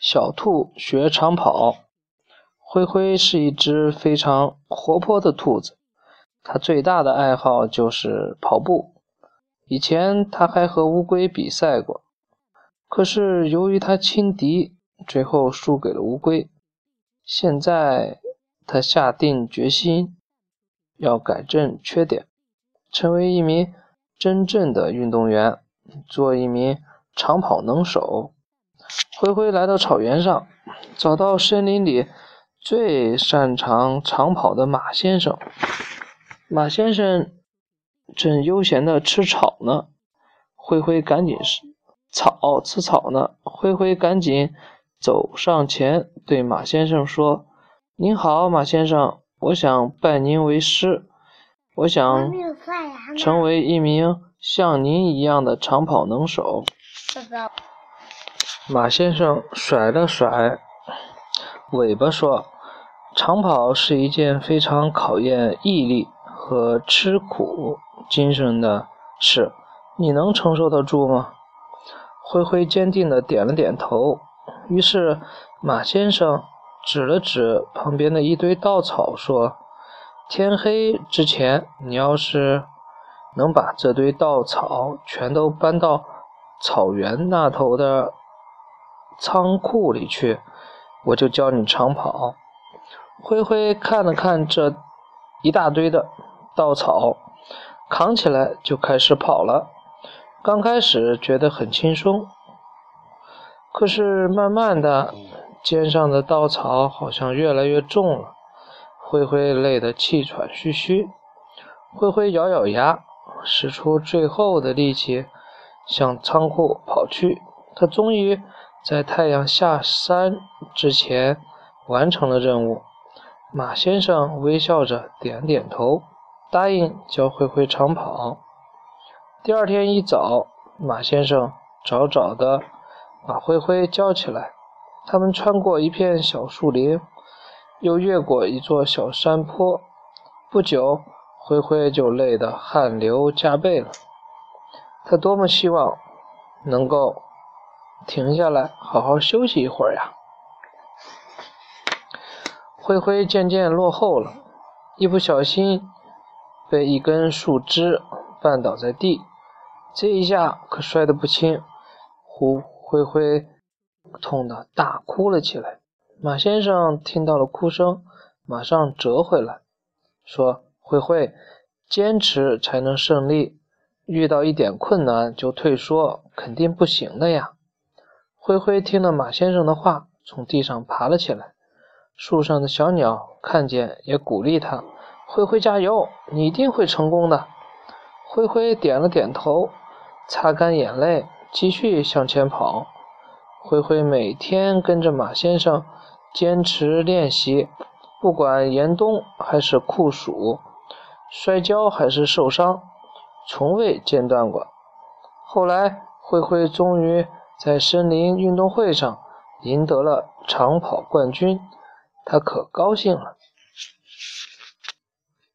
小兔学长跑。灰灰是一只非常活泼的兔子，它最大的爱好就是跑步。以前它还和乌龟比赛过，可是由于它轻敌，最后输给了乌龟。现在它下定决心要改正缺点，成为一名真正的运动员，做一名长跑能手。灰灰来到草原上，找到森林里。最擅长长跑的马先生，马先生正悠闲地吃草呢。灰灰赶紧是草吃草呢。灰灰赶紧走上前，对马先生说：“您好，马先生，我想拜您为师，我想成为一名像您一样的长跑能手。”马先生甩了甩。尾巴说：“长跑是一件非常考验毅力和吃苦精神的事，你能承受得住吗？”灰灰坚定地点了点头。于是马先生指了指旁边的一堆稻草，说：“天黑之前，你要是能把这堆稻草全都搬到草原那头的仓库里去。”我就教你长跑。灰灰看了看这一大堆的稻草，扛起来就开始跑了。刚开始觉得很轻松，可是慢慢的，肩上的稻草好像越来越重了。灰灰累得气喘吁吁。灰灰咬咬牙，使出最后的力气向仓库跑去。他终于。在太阳下山之前完成了任务，马先生微笑着点点头，答应教灰灰长跑。第二天一早，马先生早早地把灰灰叫起来。他们穿过一片小树林，又越过一座小山坡。不久，灰灰就累得汗流浃背了。他多么希望能够。停下来，好好休息一会儿呀！灰灰渐渐落后了，一不小心被一根树枝绊倒在地，这一下可摔得不轻。呼，灰灰痛得大哭了起来。马先生听到了哭声，马上折回来，说：“灰灰，坚持才能胜利，遇到一点困难就退缩，肯定不行的呀。”灰灰听了马先生的话，从地上爬了起来。树上的小鸟看见，也鼓励他：“灰灰加油，你一定会成功的。”灰灰点了点头，擦干眼泪，继续向前跑。灰灰每天跟着马先生坚持练习，不管严冬还是酷暑，摔跤还是受伤，从未间断过。后来，灰灰终于。在森林运动会上赢得了长跑冠军，他可高兴了。